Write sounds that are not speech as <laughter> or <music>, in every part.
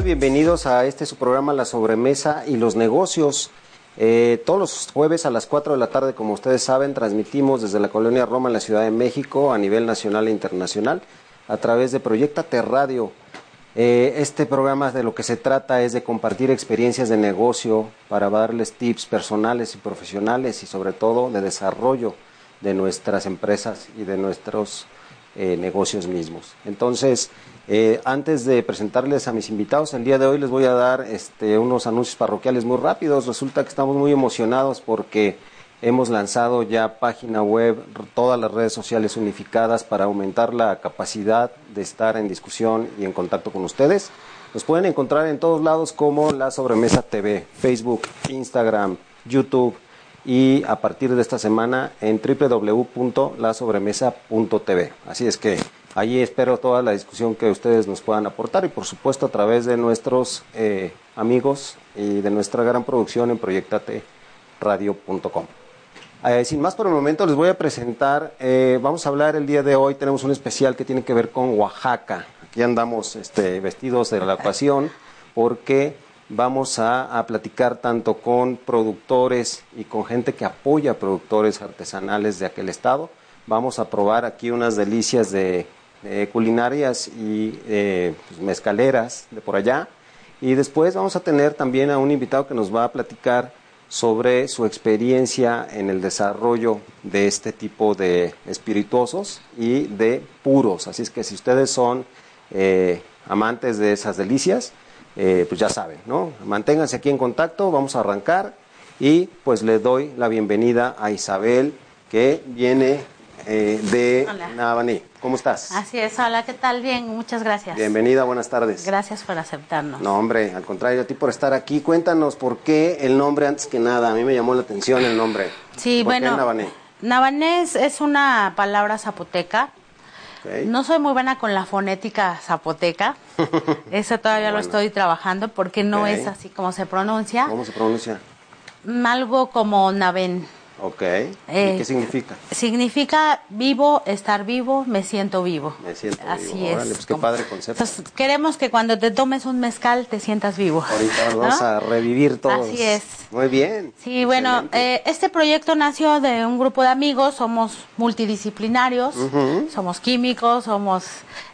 Bienvenidos a este su programa La Sobremesa y los Negocios. Eh, todos los jueves a las 4 de la tarde, como ustedes saben, transmitimos desde la Colonia Roma en la Ciudad de México a nivel nacional e internacional a través de Proyectate Radio. Eh, este programa de lo que se trata es de compartir experiencias de negocio para darles tips personales y profesionales y sobre todo de desarrollo de nuestras empresas y de nuestros eh, negocios mismos. Entonces, eh, antes de presentarles a mis invitados, el día de hoy les voy a dar este, unos anuncios parroquiales muy rápidos. Resulta que estamos muy emocionados porque hemos lanzado ya página web, todas las redes sociales unificadas para aumentar la capacidad de estar en discusión y en contacto con ustedes. Nos pueden encontrar en todos lados como La Sobremesa TV, Facebook, Instagram, YouTube y a partir de esta semana en www.lasobremesa.tv. Así es que Allí espero toda la discusión que ustedes nos puedan aportar y por supuesto a través de nuestros eh, amigos y de nuestra gran producción en proyectateradio.com. Eh, sin más por el momento les voy a presentar, eh, vamos a hablar el día de hoy, tenemos un especial que tiene que ver con Oaxaca. Aquí andamos este, vestidos de la ocasión porque vamos a, a, platicar tanto con productores y con gente que apoya productores artesanales de aquel estado. Vamos a probar aquí unas delicias de eh, culinarias y eh, pues, mezcaleras de por allá. Y después vamos a tener también a un invitado que nos va a platicar sobre su experiencia en el desarrollo de este tipo de espirituosos y de puros. Así es que si ustedes son eh, amantes de esas delicias, pues ya saben, ¿no? Manténganse aquí en contacto, vamos a arrancar y pues le doy la bienvenida a Isabel que viene eh, de Navaní. ¿Cómo estás? Así es, hola, ¿qué tal? Bien, muchas gracias. Bienvenida, buenas tardes. Gracias por aceptarnos. No, hombre, al contrario, a ti por estar aquí. Cuéntanos por qué el nombre antes que nada. A mí me llamó la atención el nombre. Sí, ¿Por bueno. Qué Navaní? Navané es una palabra zapoteca. Okay. No soy muy buena con la fonética zapoteca. <laughs> Eso todavía Bueno. lo estoy trabajando porque no es así como se pronuncia. ¿Cómo se pronuncia? Algo como Naven. Ok. Eh, ¿Y qué significa? Significa vivo, estar vivo, me siento vivo. Me siento Así vivo. es. Órale, pues qué como- padre concepto. Entonces, queremos que cuando te tomes un mezcal te sientas vivo. Ahorita ¿no? vamos a revivir todos. Así es. Muy bien. Sí, bueno, eh, este proyecto nació de un grupo de amigos, somos multidisciplinarios, somos químicos, somos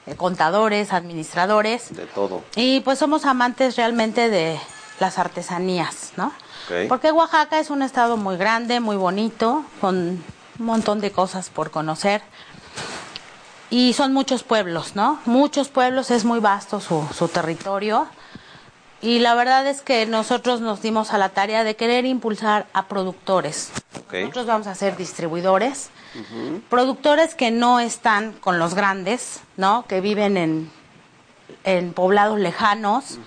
eh, contadores, administradores De todo. y pues somos amantes realmente de las artesanías, ¿no? Porque Oaxaca es un estado muy grande, muy bonito, con un montón de cosas por conocer. Y son muchos pueblos, ¿no? Muchos pueblos, es muy vasto su, su territorio. Y la verdad es que nosotros nos dimos a la tarea de querer impulsar a productores. Ok. Nosotros vamos a ser distribuidores, productores que no están con los grandes, ¿no? Que viven en, en poblados lejanos,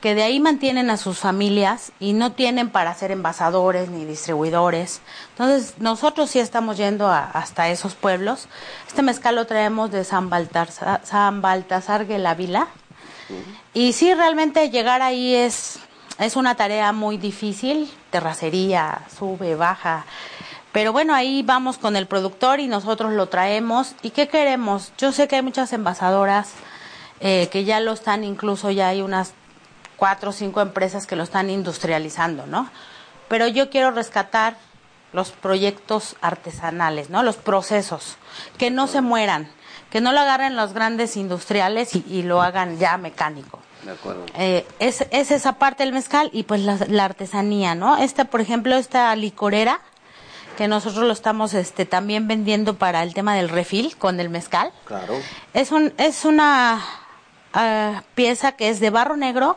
que de ahí mantienen a sus familias y no tienen para ser envasadores ni distribuidores. Entonces, nosotros sí estamos yendo a- hasta esos pueblos. Este mezcal lo traemos de San Baltasar, San Baltasar Guelavila. Y sí, realmente llegar ahí es, es una tarea muy difícil, terracería, sube, baja. Pero bueno, ahí vamos con el productor y nosotros lo traemos. ¿Y qué queremos? Yo sé que hay muchas envasadoras eh, que ya lo están, incluso ya hay unas cuatro o cinco empresas que lo están industrializando, ¿no? Pero yo quiero rescatar los proyectos artesanales, ¿no? Los procesos, que no se mueran, que no lo agarren los grandes industriales y, y lo hagan ya mecánico. De acuerdo. Eh, es, es esa parte del mezcal y pues la, la artesanía, ¿no? Esta, por ejemplo, esta licorera, que nosotros lo estamos este, también vendiendo para el tema del refil con el mezcal. Claro. Es, un, es una ah, pieza que es de barro negro,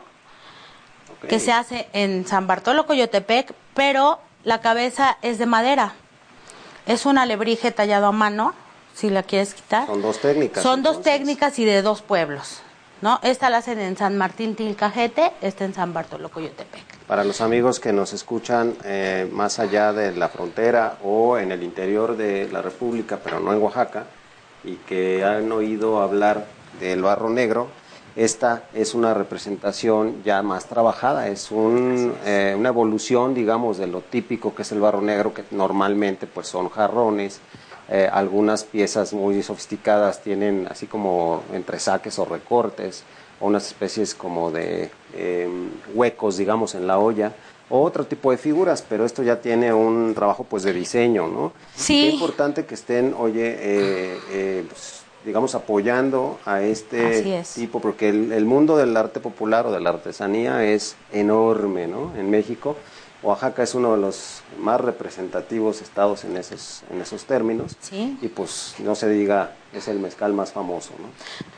que se hace en San Bartolo, Coyotepec, pero la cabeza es de madera. Es un alebrije tallado a mano, si la quieres quitar. Son dos técnicas. Son dos técnicas y de dos pueblos, ¿no? Esta la hacen en San Martín Tilcajete, esta en San Bartolo, Coyotepec. Para los amigos que nos escuchan eh, más allá de la frontera o en el interior de la República, pero no en Oaxaca, y que han oído hablar del barro negro, esta es una representación ya más trabajada, es un, eh, una evolución, digamos, de lo típico que es el barro negro, que normalmente pues son jarrones Eh, algunas piezas muy sofisticadas tienen así como entresaques o recortes, o unas especies como de em, huecos, digamos, en la olla, o otro tipo de figuras, pero esto ya tiene un trabajo pues de diseño, ¿no? Sí. Es importante que estén, oye, eh, eh, pues, digamos, apoyando a este tipo, porque el, el, mundo del arte popular o de la artesanía es enorme, ¿no? En México Oaxaca es uno de los más representativos estados en esos, en esos términos. Sí. Y pues no se diga, es el mezcal más famoso, ¿no?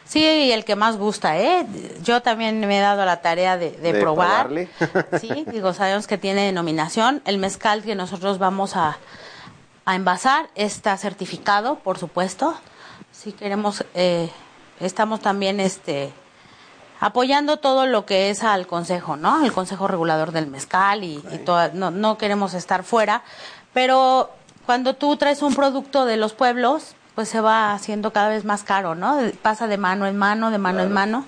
Sí, y el que más gusta, ¿eh? Yo también me he dado la tarea de, de, probar. <laughs> Sí, digo, sabemos que tiene denominación. El mezcal que nosotros vamos a, a envasar está certificado, por supuesto. Si queremos, eh, estamos también, este apoyando todo lo que es al consejo, ¿no? El consejo regulador del mezcal y, no, no queremos estar fuera, pero cuando tú traes un producto de los pueblos, pues se va haciendo cada vez más caro, ¿no? Pasa de mano en mano, de mano en mano.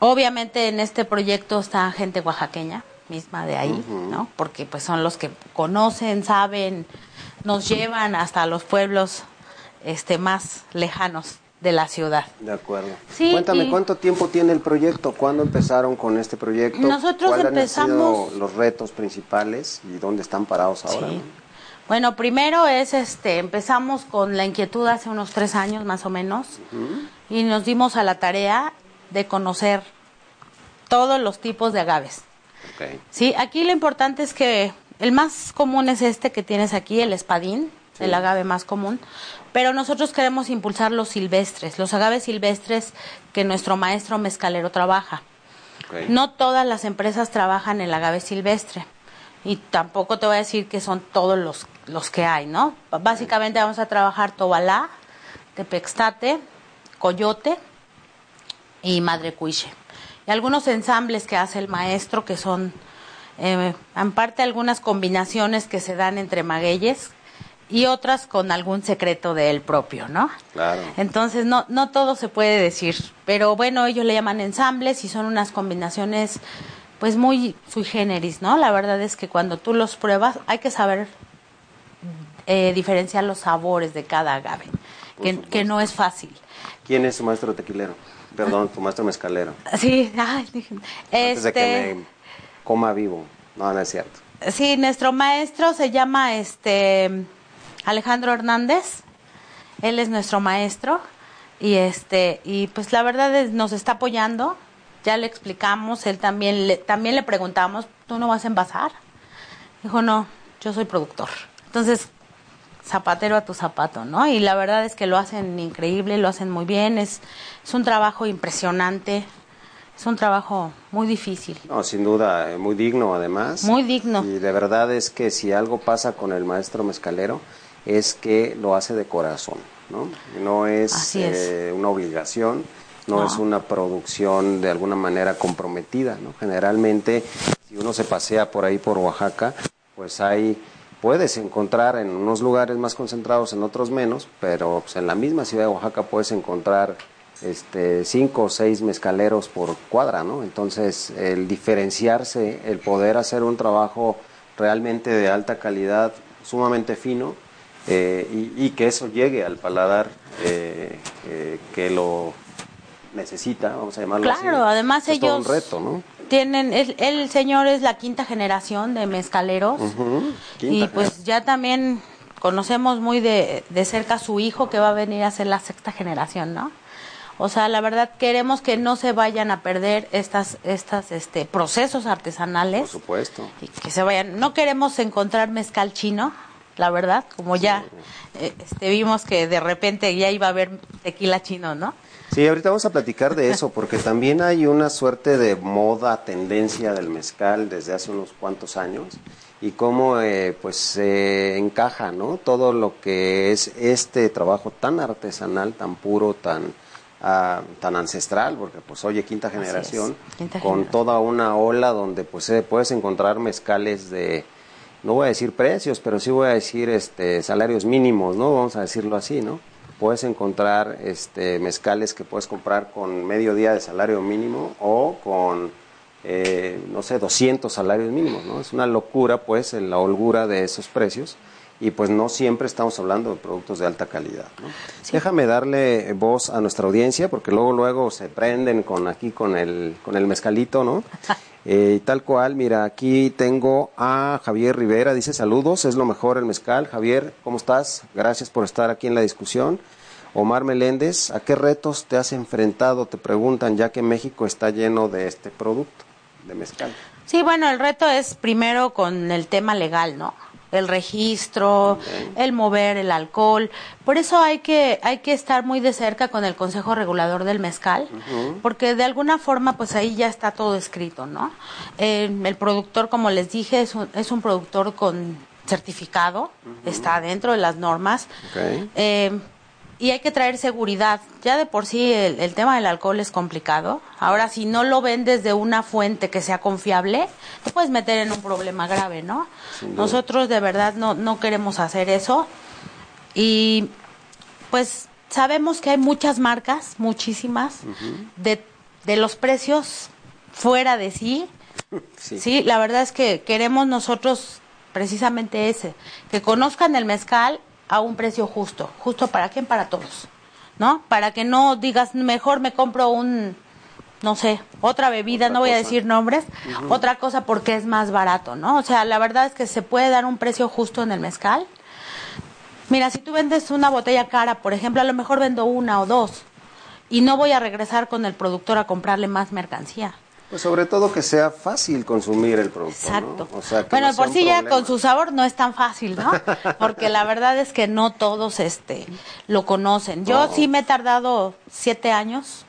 Obviamente en este proyecto está gente oaxaqueña misma de ahí, ¿no? Porque pues son los que conocen, saben, nos llevan hasta los pueblos este más lejanos de la ciudad. De acuerdo. Sí, Cuéntame, ¿cuánto tiempo tiene el proyecto? ¿Cuándo empezaron con este proyecto? Nosotros ¿Cuáles empezamos... han sido los retos principales y dónde están parados ahora? Sí. Bueno, primero es, este, empezamos con la inquietud hace unos tres años más o menos y nos dimos a la tarea de conocer todos los tipos de agaves. Okay. Sí, aquí lo importante es que el más común es este que tienes aquí, el espadín, sí. el agave más común, pero nosotros queremos impulsar los silvestres, los agaves silvestres que nuestro maestro mezcalero trabaja. Okay. No todas las empresas trabajan el agave silvestre y tampoco te voy a decir que son todos los, los que hay, ¿no? Básicamente vamos a trabajar tobalá, tepextate, coyote y madre cuiche. Y algunos ensambles que hace el maestro que son, eh, en parte algunas combinaciones que se dan entre magueyes, y otras con algún secreto de él propio, ¿no? Claro. Entonces, no, no todo se puede decir, pero bueno, ellos le llaman ensambles y son unas combinaciones pues muy sui generis, ¿no? La verdad es que cuando tú los pruebas hay que saber eh, diferenciar los sabores de cada agave, que, que, no es fácil. ¿Quién es su maestro tequilero? Perdón, tu maestro mezcalero. <laughs> Sí, ay, este... Antes de que me coma vivo. No, no es cierto. Sí, nuestro maestro se llama este Alejandro Hernández, él es nuestro maestro y este y pues la verdad es, nos está apoyando. Ya le explicamos, él también le, también le preguntamos, ¿tú no vas a envasar? Dijo, "No, yo soy productor." Entonces, zapatero a tu zapato, ¿no? Y la verdad es que lo hacen increíble, lo hacen muy bien, es es un trabajo impresionante. Es un trabajo muy difícil. No, sin duda, eh, muy digno además. Muy digno. Y de verdad es que si algo pasa con el maestro mezcalero, es que lo hace de corazón, ¿no? No es, es. Eh, una obligación, no, No. es una producción de alguna manera comprometida, ¿no? Generalmente, si uno se pasea por ahí por Oaxaca, pues hay puedes encontrar en unos lugares más concentrados, en otros menos, pero pues, en la misma ciudad de Oaxaca puedes encontrar este, cinco o seis mezcaleros por cuadra, ¿no? Entonces, el diferenciarse, el poder hacer un trabajo realmente de alta calidad, sumamente fino, eh, y, y, que eso llegue al paladar eh, eh, que lo necesita, vamos a llamarlo claro, así. Claro, además es ellos todo un reto, ¿no? tienen, el, el, señor es la quinta generación de mezcaleros uh -huh. y pues ya también conocemos muy de, de cerca a su hijo que va a venir a ser la sexta generación, ¿no? O sea, la verdad queremos que no se vayan a perder estas, estas, este, procesos artesanales. Por supuesto. Y que se vayan. No queremos encontrar mezcal chino, la verdad, como ya sí. eh, este, vimos que de repente ya iba a haber tequila chino, ¿no? Sí, ahorita vamos a platicar de eso, porque también hay una suerte de moda, tendencia del mezcal desde hace unos cuantos años y cómo eh, pues se encaja, ¿no? Todo lo que es este trabajo tan artesanal, tan puro, tan Uh, tan ancestral, porque pues oye, quinta generación, quinta con generación. toda una ola donde pues eh, puedes encontrar mezcales de, no voy a decir precios, pero sí voy a decir este salarios mínimos, ¿no? Vamos a decirlo así, ¿no? Puedes encontrar este mezcales que puedes comprar con medio día de salario mínimo o con, eh, no sé, 200 salarios mínimos, ¿no? Es una locura, pues, la holgura de esos precios y pues no siempre estamos hablando de productos de alta calidad. ¿no? Déjame darle voz a nuestra audiencia porque luego luego se prenden con aquí con el con el mezcalito, ¿no? <laughs> Eh, tal cual, mira, aquí tengo a Javier Rivera, dice saludos, es lo mejor el mezcal. Javier, ¿cómo estás? Gracias por estar aquí en la discusión. Omar Meléndez, ¿a qué retos te has enfrentado? Te preguntan, ya que México está lleno de este producto, de mezcal. Sí, bueno, el reto es primero con el tema legal, ¿no? El registro, el mover el alcohol. Por eso hay que, hay que estar muy de cerca con el Consejo Regulador del Mezcal, porque de alguna forma, pues ahí ya está todo escrito, ¿no? Eh, el productor, como les dije, es un, es un productor con certificado, está dentro de las normas. Okay. Eh, y hay que traer seguridad. Ya de por sí el, el, tema del alcohol es complicado. Ahora, si no lo vendes de una fuente que sea confiable, te puedes meter en un problema grave, ¿no? Nosotros de verdad no, no queremos hacer eso. Y pues sabemos que hay muchas marcas, muchísimas, uh -huh. de, de los precios fuera de sí. <laughs> sí. Sí, la verdad es que queremos nosotros precisamente ese, que conozcan el mezcal a un precio justo. ¿Justo para quién? Para todos. ¿No? Para que no digas, mejor me compro un, no sé, otra bebida, otra no voy cosa. a decir nombres, uh -huh. otra cosa porque es más barato, ¿no? O sea, la verdad es que se puede dar un precio justo en el mezcal. Mira, si tú vendes una botella cara, por ejemplo, a lo mejor vendo una o dos y no voy a regresar con el productor a comprarle más mercancía. Pues sobre todo que sea fácil consumir el producto. Exacto. ¿no? O sea, bueno, no por sí ya con su sabor no es tan fácil, ¿no? <laughs> Porque la verdad es que no todos este lo conocen. Yo No. sí me he tardado siete años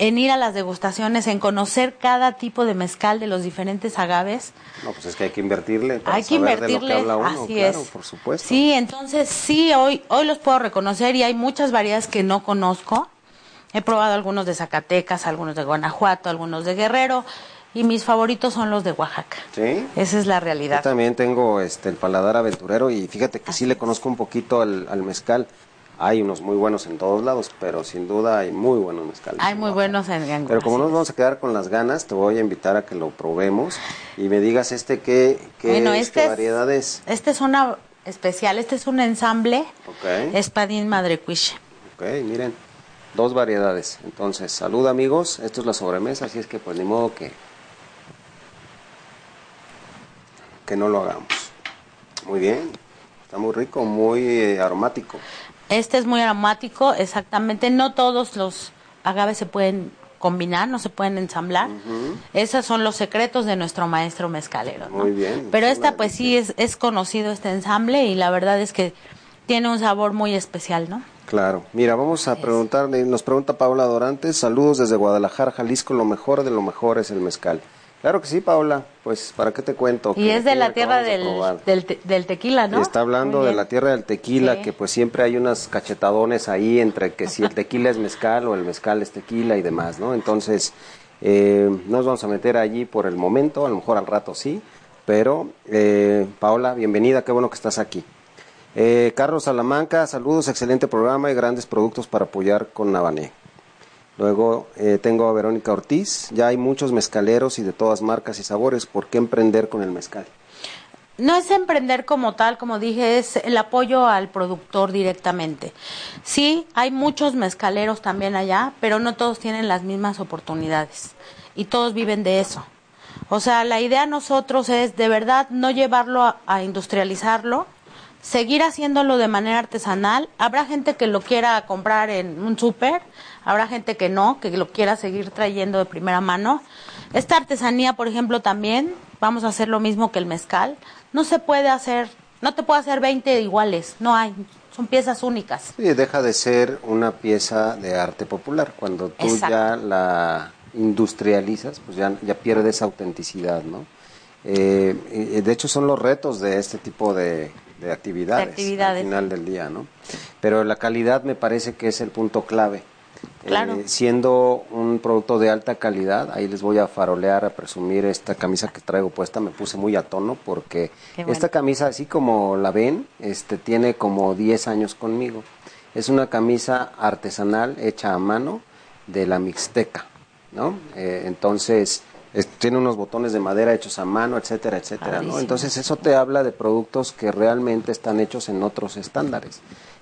en ir a las degustaciones, en conocer cada tipo de mezcal de los diferentes agaves. No, pues es que hay que invertirle. Para Hay que saber de lo invertirle, que habla uno, así claro, es. por supuesto. Sí, entonces sí, hoy, hoy los puedo reconocer y hay muchas variedades que no conozco. He probado algunos de Zacatecas, algunos de Guanajuato, algunos de Guerrero y mis favoritos son los de Oaxaca. Sí. Esa es la Yo realidad. también tengo este el paladar aventurero y fíjate que sí le conozco un poquito al, al mezcal. Hay unos muy buenos en todos lados, pero sin duda hay muy buenos mezcales. Hay muy Oaxaca. buenos en, en Pero como nos vamos a quedar con las ganas, te voy a invitar a que lo probemos y me digas este qué, qué, Bueno, es, este qué es- variedad es. Este es una especial, este es un ensamble Ok. Espadín Madrecuiche. Ok, miren, dos variedades. Entonces, salud amigos, esto es la sobremesa, así es que pues ni modo que, que no lo hagamos. Muy bien, está muy rico, muy eh, aromático. Este es muy aromático, exactamente. No todos los agaves se pueden combinar, no se pueden ensamblar. Esos son los secretos de nuestro maestro mezcalero. ¿no? Muy bien, Pero es esta, pues sí, es, es conocido este ensamble y la verdad es que tiene un sabor muy especial, ¿no? Claro, mira, vamos a preguntarle, nos pregunta Paula Dorantes, saludos desde Guadalajara, Jalisco, lo mejor de lo mejor es el mezcal. Claro que sí, Paula, pues para qué te cuento. Y Que es de la tierra de del, te- tequila, ¿no? Está hablando de la tierra del tequila, Sí. que pues siempre hay unas cachetadones ahí entre que si el <laughs> tequila es mezcal o el mezcal es tequila y demás, ¿no? Entonces, eh, no nos vamos a meter allí por el momento, a lo mejor al rato sí, pero eh, Paola, bienvenida, qué bueno que estás aquí. Eh, Carlos Salamanca, saludos, excelente programa y grandes productos para apoyar con Navané. Luego eh, tengo a Verónica Ortiz, ya hay muchos mezcaleros y de todas marcas y sabores, ¿por qué emprender con el mezcal? No es emprender como tal, como dije, es el apoyo al productor directamente. Sí, hay muchos mezcaleros también allá, pero no todos tienen las mismas oportunidades y todos viven de eso. O sea, la idea nosotros es de verdad no llevarlo a, a industrializarlo, seguir haciéndolo de manera artesanal. Habrá gente que lo quiera comprar en un súper, habrá gente que no, que lo quiera seguir trayendo de primera mano. Esta artesanía, por ejemplo, también vamos a hacer lo mismo que el mezcal. No se puede hacer, no te puedo hacer 20 iguales, no hay, son piezas únicas. Sí, deja de ser una pieza de arte popular. Cuando tú Exacto. ya la industrializas, pues ya, ya pierde esa autenticidad, ¿no? Eh, y- y de hecho son los retos de este tipo de, de actividades, De actividades. al final del día, ¿no? Pero la calidad me parece que es el punto clave. Claro. Eh, siendo un producto de alta calidad, ahí les voy a farolear, a presumir esta camisa que traigo puesta, me puse muy a tono porque bueno. esta camisa, así como la ven, este tiene como 10 años conmigo. Es una camisa artesanal hecha a mano de la Mixteca, ¿no? Eh, entonces, tiene unos botones de madera hechos a mano, etcétera, etcétera, ¿no? Entonces eso te habla de productos que realmente están hechos en otros estándares.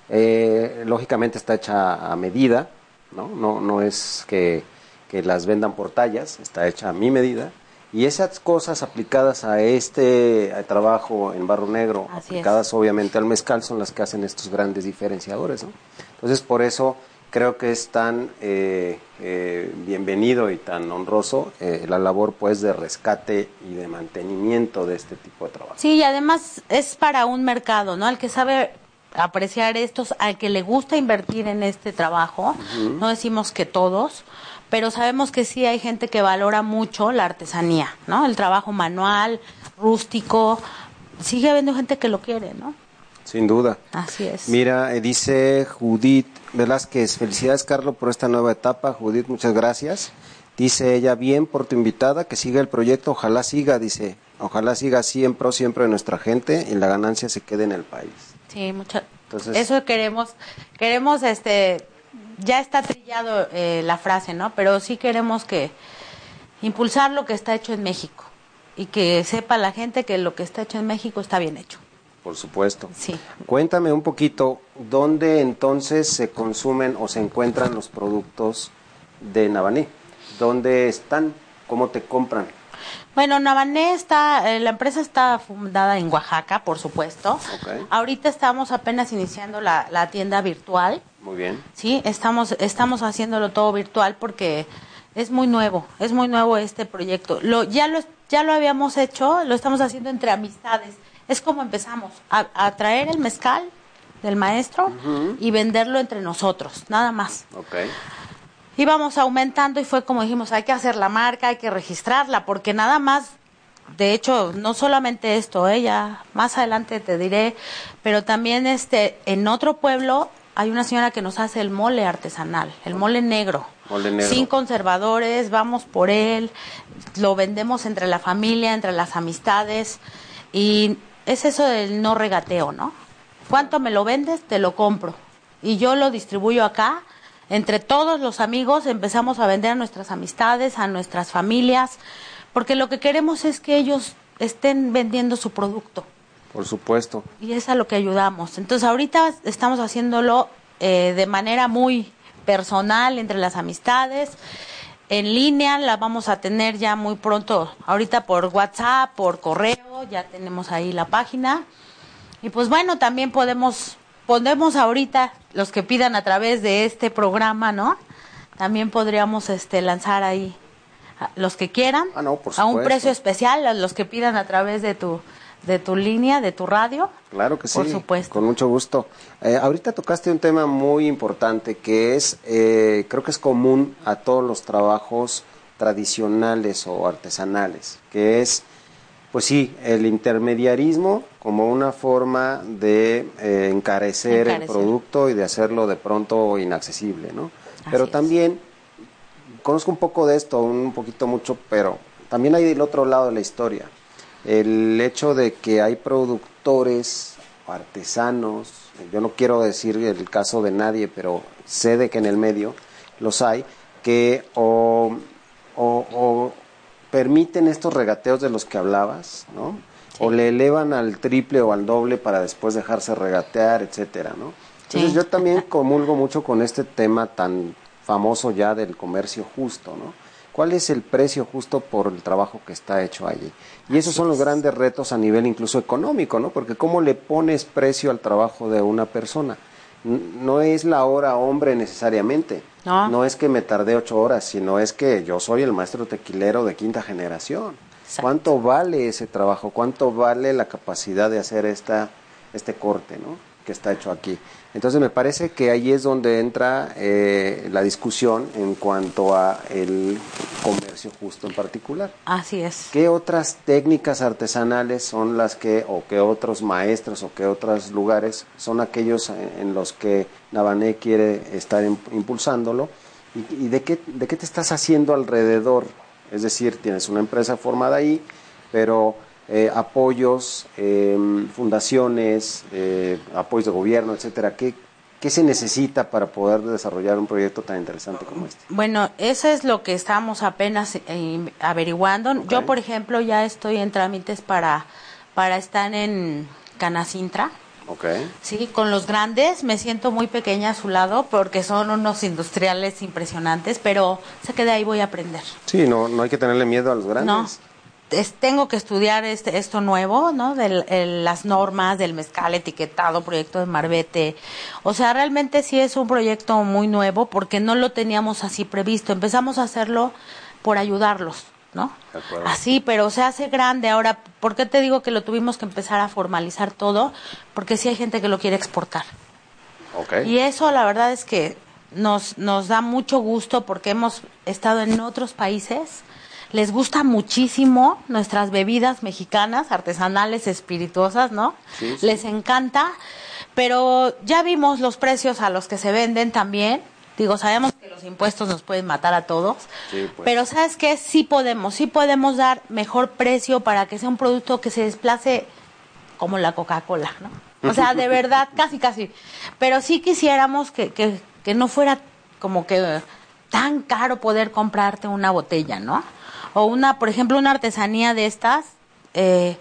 Eh, lógicamente está hecha a medida, ¿no? No, no es que, que las vendan por tallas, está hecha a mi medida. Y esas cosas aplicadas a este trabajo en barro negro, aplicadas obviamente al mezcal, son las que hacen estos grandes diferenciadores. ¿no? Entonces, por eso creo que es tan eh, eh, bienvenido y tan honroso eh, la labor pues de rescate y de mantenimiento de este tipo de trabajo. Sí, y además es para un mercado, ¿no? Al que sabe apreciar estos, al que le gusta invertir en este trabajo, no decimos que todos, pero sabemos que sí hay gente que valora mucho la artesanía, ¿no? El trabajo manual, rústico, sigue habiendo gente que lo quiere, ¿no? Sin duda. Así es. Mira, dice Judith Velázquez, felicidades Carlos por esta nueva etapa. Judith, muchas gracias. Dice ella, bien por tu invitada, que siga el proyecto, ojalá siga, dice, ojalá siga siempre, siempre nuestra gente y la ganancia se quede en el país. Sí, mucho. Eso queremos, queremos, este, ya está trillado eh, la frase, ¿no? Pero sí queremos que impulsar lo que está hecho en México y que sepa la gente que lo que está hecho en México está bien hecho. Por supuesto. Sí. Cuéntame un poquito, ¿dónde entonces se consumen o se encuentran los productos de Navané? ¿Dónde están? ¿Cómo te compran? Bueno, Navané está, eh, la empresa está fundada en Oaxaca, por supuesto. Ahorita estamos apenas iniciando la, la, tienda virtual. Muy bien. Sí, estamos, estamos haciéndolo todo virtual porque es muy nuevo, es muy nuevo este proyecto. Lo, ya, lo, ya lo habíamos hecho, lo estamos haciendo entre amistades es como empezamos, a, traer el mezcal del maestro y venderlo entre nosotros, nada más. Okay. Íbamos aumentando y fue como dijimos, hay que hacer la marca, hay que registrarla, porque nada más, de hecho, no solamente esto, ella ¿eh? más adelante te diré, pero también este, en otro pueblo hay una señora que nos hace el mole artesanal, el mole negro. Mole negro. Sin conservadores, vamos por él, lo vendemos entre la familia, entre las amistades y es eso del no regateo, ¿no? ¿Cuánto me lo vendes? Te lo compro. Y yo lo distribuyo acá. Entre todos los amigos empezamos a vender a nuestras amistades, a nuestras familias, porque lo que queremos es que ellos estén vendiendo su producto. Por supuesto. Y es a lo que ayudamos. Entonces ahorita estamos haciéndolo eh, de manera muy personal entre las amistades. En línea la vamos a tener ya muy pronto, ahorita por WhatsApp, por correo, ya tenemos ahí la página. Y pues bueno, también podemos, podemos ahorita, los que pidan a través de este programa, ¿no? También podríamos este, lanzar ahí los que quieran ah, a un precio especial, a los que pidan a través de tu de tu línea, de tu radio. Claro que sí. Por supuesto. Con mucho gusto. Eh, ahorita tocaste un tema muy importante que es, eh, creo que es común a todos los trabajos tradicionales o artesanales, que es, pues sí, el intermediarismo como una forma de eh, encarecer, el producto y de hacerlo de pronto inaccesible, ¿no? pero también, conozco un poco de esto, un poquito mucho, pero también hay el otro lado de la historia el hecho de que hay productores, artesanos, yo no quiero decir el caso de nadie, pero sé de que en el medio los hay, que o, permiten estos regateos de los que hablabas, ¿no? O le elevan al triple o al doble para después dejarse regatear, etcétera, ¿no? Entonces yo también comulgo mucho con este tema tan famoso ya del comercio justo, ¿no? ¿Cuál es el precio justo por el trabajo que está hecho allí? Y esos son los grandes retos a nivel incluso económico, ¿no? Porque ¿cómo le pones precio al trabajo de una persona? No es la hora hombre necesariamente. No. es que me tardé ocho horas, sino es que yo soy el maestro tequilero de quinta generación. ¿Cuánto vale ese trabajo? ¿Cuánto vale la capacidad de hacer esta, este corte, ¿no? Que está hecho aquí. Entonces me parece que ahí es donde entra eh, la discusión en cuanto a el comercio justo en particular. Así es. ¿Qué otras técnicas artesanales son las que, o qué otros maestros, o qué otros lugares son aquellos en los que Navané quiere estar impulsándolo? ¿Y, de, qué, de qué te estás haciendo alrededor? Es decir, tienes una empresa formada ahí, pero eh, apoyos, em, fundaciones, eh, apoyos de gobierno, etcétera. ¿Qué, ¿Qué se necesita para poder desarrollar un proyecto tan interesante como este? Bueno, eso es lo que estamos apenas eh, averiguando. Yo, por ejemplo, ya estoy en trámites para, para estar en Canacintra. Okay. Sí, con los grandes me siento muy pequeña a su lado porque son unos industriales impresionantes, pero sé que de ahí voy a aprender. Sí, no, no hay que tenerle miedo a los grandes. No, tengo que estudiar este, esto nuevo, ¿no? De las normas del mezcal etiquetado, proyecto de Marbete. O sea, realmente sí es un proyecto muy nuevo porque no lo teníamos así previsto. Empezamos a hacerlo por ayudarlos, ¿no? Así, pero se hace grande. Ahora, ¿por qué te digo que lo tuvimos que empezar a formalizar todo? Porque sí hay gente que lo quiere exportar. Okay. Y eso la verdad es que nos, nos da mucho gusto porque hemos estado en otros países les gusta muchísimo nuestras bebidas mexicanas, artesanales, espirituosas, ¿no? Les encanta, pero ya vimos los precios a los que se venden también. Digo, sabemos que los impuestos nos pueden matar a todos, pues. pero ¿sabes qué? Sí podemos, sí podemos dar mejor precio para que sea un producto que se desplace como la Coca-Cola, ¿no? O sea, de <laughs> verdad, casi, casi. Pero sí quisiéramos que, que, que no fuera como que tan caro poder comprarte una botella, ¿no? O una, por ejemplo, una artesanía de estas. Eh,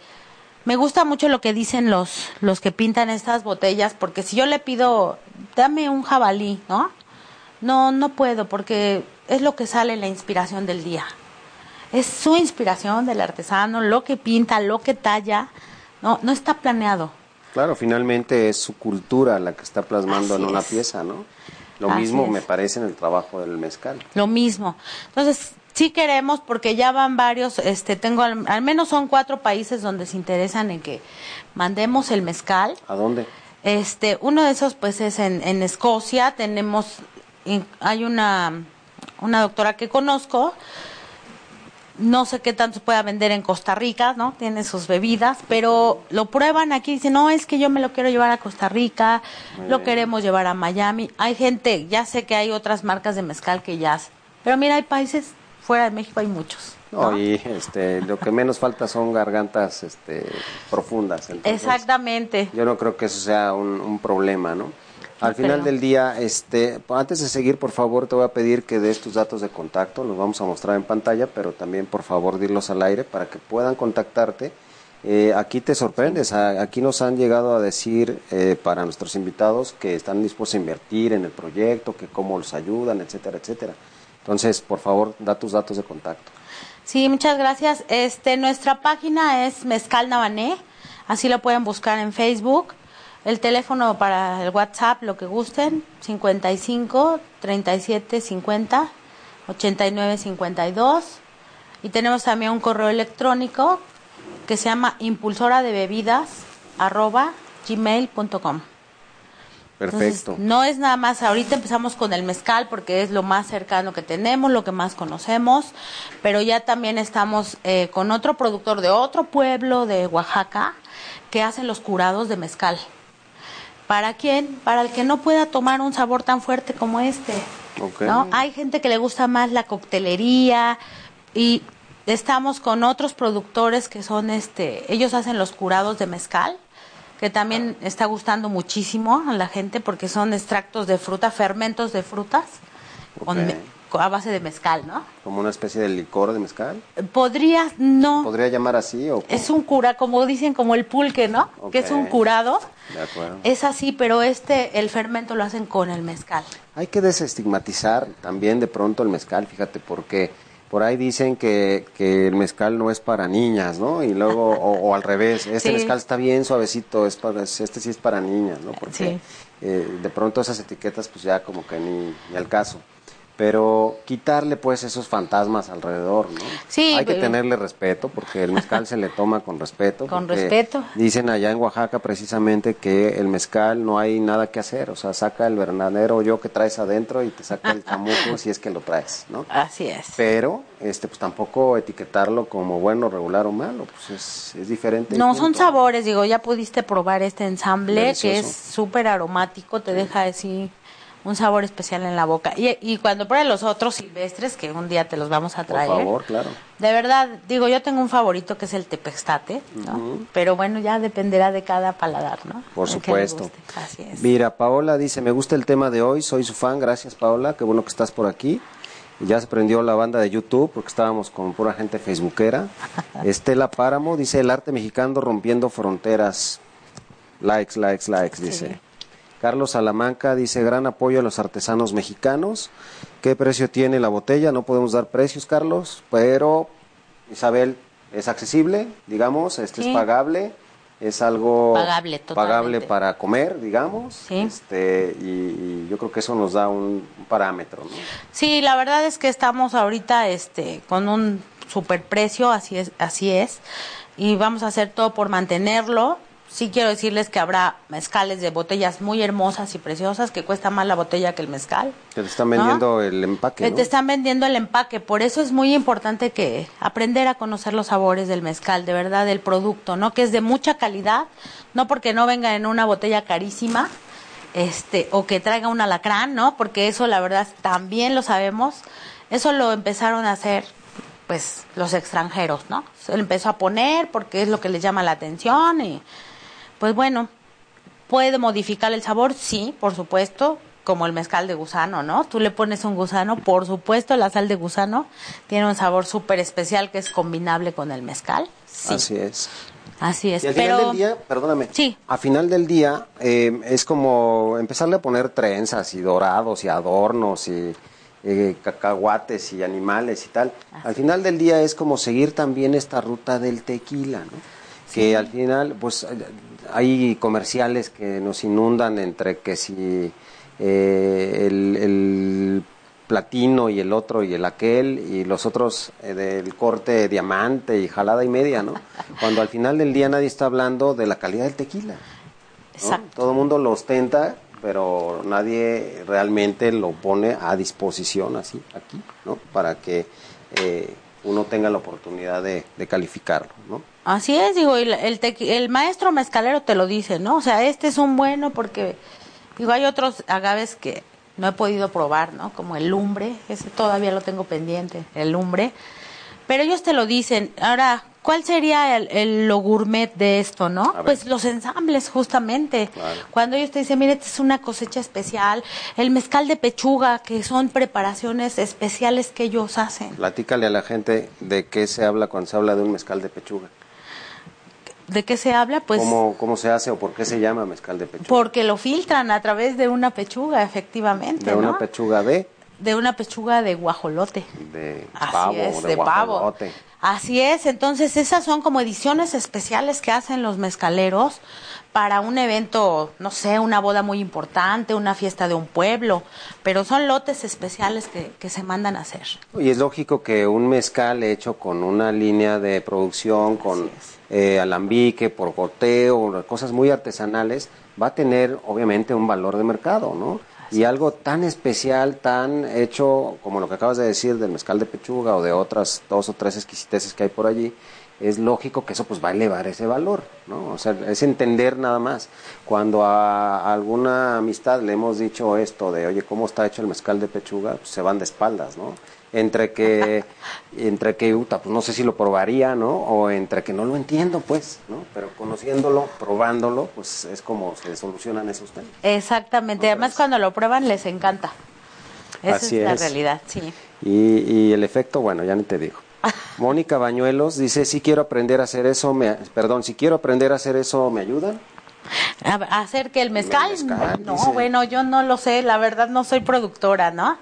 me gusta mucho lo que dicen los, los que pintan estas botellas, porque si yo le pido, dame un jabalí, ¿no? No, no puedo, porque es lo que sale en la inspiración del día. Es su inspiración del artesano, lo que pinta, lo que talla, no, no está planeado. Claro, finalmente es su cultura la que está plasmando en una pieza, ¿no? Lo mismo me parece en el trabajo del mezcal. Lo mismo. Entonces, sí queremos porque ya van varios, este, tengo al, menos son cuatro países donde se interesan en que mandemos el mezcal. ¿A dónde? Este, uno de esos pues es en, en Escocia, tenemos, hay una, una doctora que conozco, no sé qué tanto se pueda vender en Costa Rica, ¿no? Tiene sus bebidas, pero lo prueban aquí, dicen, no, es que yo me lo quiero llevar a Costa Rica, lo queremos llevar a Miami. Hay gente, ya sé que hay otras marcas de mezcal que ya, pero mira, hay países fuera de México hay muchos. No, y este, lo que menos falta son gargantas este, profundas. Exactamente. Yo no creo que eso sea un, problema, ¿no? Al final del día, este, antes de seguir, por favor, te voy a pedir que des tus datos de contacto, los vamos a mostrar en pantalla, pero también, por favor, dirlos al aire para que puedan contactarte. Eh, aquí te sorprendes, aquí nos han llegado a decir eh, para nuestros invitados que están dispuestos a invertir en el proyecto, que cómo los ayudan, etcétera, etcétera. Entonces, por favor, da tus datos de contacto. Sí, muchas gracias. Este, nuestra página es Mezcal Navané, así lo pueden buscar en Facebook. El teléfono para el WhatsApp, lo que gusten, 55 37 50 89 52. Y tenemos también un correo electrónico que se llama impulsora de bebidas arroba gmail.com. Perfecto. no es nada más, ahorita empezamos con el mezcal porque es lo más cercano que tenemos, lo que más conocemos, pero ya también estamos eh, con otro productor de otro pueblo de Oaxaca que hace los curados de mezcal. ¿Para quién? Para el que no pueda tomar un sabor tan fuerte como este. ¿no? Hay gente que le gusta más la coctelería y estamos con otros productores que son este, ellos hacen los curados de mezcal que también está gustando muchísimo a la gente porque son extractos de fruta, fermentos de frutas a base de mezcal, ¿no? Como una especie de licor de mezcal. Podría, no. ¿Podría llamar así o Es un cura, como dicen, como el pulque, ¿no? Que es un curado. De acuerdo. Es así, pero este, el fermento lo hacen con el mezcal. Hay que desestigmatizar también de pronto el mezcal, fíjate, porque por ahí dicen que, que, el mezcal no es para niñas, ¿no? Y luego, o, al revés, este mezcal está bien suavecito, es para, este sí es para niñas, ¿no? Porque eh, de pronto esas etiquetas pues ya como que ni, ni al caso pero quitarle pues esos fantasmas alrededor, ¿no? Sí, hay que tenerle respeto porque el mezcal se le toma con respeto. Con respeto. Dicen allá en Oaxaca precisamente que el mezcal no hay nada que hacer, o sea, saca el verdadero yo que traes adentro y te saca el camuco si es que lo traes, ¿no? Así es. Pero este pues tampoco etiquetarlo como bueno, regular o malo, pues es, diferente. No, son sabores, digo, ya pudiste probar este ensamble que es súper aromático, te deja así un sabor especial en la boca. Y, y cuando prueben los otros silvestres, que un día te los vamos a Por traer. favor, claro. De verdad, digo, yo tengo un favorito que es el tepextate, ¿no? Pero bueno, ya dependerá de cada paladar, ¿no? Por supuesto. Así es. Mira, Paola dice, me gusta el tema de hoy, soy su fan, gracias Paola, qué bueno que estás por aquí. Ya se prendió la banda de YouTube porque estábamos con pura gente facebookera. <laughs> Estela Páramo dice, el arte mexicano rompiendo fronteras. Likes, likes, likes, dice. Carlos Salamanca dice, gran apoyo a los artesanos mexicanos. ¿Qué precio tiene la botella? No podemos dar precios, Carlos, pero Isabel, es accesible, digamos, este Sí. es pagable, es algo Pagable, para comer, digamos, Sí. este, y, y yo creo que eso nos da un, un parámetro, ¿no? Sí, la verdad es que estamos ahorita este con un superprecio, así es, así es, y vamos a hacer todo por mantenerlo. Sí quiero decirles que habrá mezcales de botellas muy hermosas y preciosas que cuesta más la botella que el mezcal. Que te están ¿no? vendiendo el empaque, Que ¿no? te están vendiendo el empaque, por eso es muy importante que aprender a conocer los sabores del mezcal, de verdad, del producto, ¿no? Que es de mucha calidad, no porque no venga en una botella carísima, este, o que traiga un alacrán, ¿no? Porque eso la verdad también lo sabemos. Eso lo empezaron a hacer pues los extranjeros, ¿no? Se lo empezó a poner porque es lo que les llama la atención y pues bueno, puede modificar el sabor, sí, por supuesto, como el mezcal de gusano, ¿no? Tú le pones un gusano, por supuesto, la sal de gusano tiene un sabor súper especial que es combinable con el mezcal. Sí, Así es. así es. Y al Pero final del día, perdóname, Sí. a final del día eh, es como empezarle a poner trenzas y dorados y adornos y eh, cacahuates y animales y tal. Al final del día es como seguir también esta ruta del tequila, ¿no? Que al final, pues hay comerciales que nos inundan entre que si eh, el, el platino y el otro y el aquel y los otros eh, del corte diamante y jalada y media, ¿no? <laughs> Cuando al final del día nadie está hablando de la calidad del tequila. ¿no? Exacto. Todo el mundo lo ostenta, pero nadie realmente lo pone a disposición así, aquí, ¿no? Para que eh, uno tenga la oportunidad de, de calificarlo, ¿no? Así es, digo, el, tequi- el maestro mezcalero te lo dice, ¿no? O sea, este es un bueno porque, digo, hay otros agaves que no he podido probar, ¿no? Como el lumbre, ese todavía lo tengo pendiente, el lumbre. Pero ellos te lo dicen. Ahora, ¿cuál sería el, el- lo gourmet de esto, no? Pues los ensambles, justamente. Claro. Cuando ellos te dicen, mire, esta es una cosecha especial, el mezcal de pechuga, que son preparaciones especiales que ellos hacen. Platícale a la gente de qué se habla cuando se habla de un mezcal de pechuga. ¿De qué se habla? Pues ¿Cómo, ¿Cómo se hace o por qué se llama mezcal de pechuga? Porque lo filtran a través de una pechuga, efectivamente, de una ¿no? pechuga de, de una pechuga de guajolote. de Así pavo, es, de, de, pavo. Así es, entonces esas son como ediciones especiales que hacen los mezcaleros para un evento, no sé, una boda muy importante, una fiesta de un pueblo, pero son lotes especiales que, que se mandan a hacer. Y es lógico que un mezcal hecho con una línea de producción, con eh, alambique, por goteo, cosas muy artesanales, va a tener obviamente un valor de mercado, ¿no? Y algo tan especial, tan hecho como lo que acabas de decir del mezcal de pechuga o de otras dos o tres exquisiteces que hay por allí, es lógico que eso pues va a elevar ese valor, ¿no? O sea, es entender nada más. Cuando a alguna amistad le hemos dicho esto de, oye, ¿cómo está hecho el mezcal de pechuga? Pues se van de espaldas, ¿no? Entre que, entre que, uta, pues no sé si lo probaría, ¿no? O entre que no lo entiendo, pues, ¿no? Pero conociéndolo, probándolo, pues es como se solucionan esos temas. Exactamente, además cuando lo prueban les encanta. Esa Así es la es. realidad, sí. Y, y el efecto, bueno, ya ni te digo. <laughs> Mónica Bañuelos dice, si quiero aprender a hacer eso, me, perdón, si quiero aprender a hacer eso, ¿me ayudan? A- hacer que el mezcal, mezcal, no, dice. bueno, yo no lo sé, la verdad no soy productora, ¿no?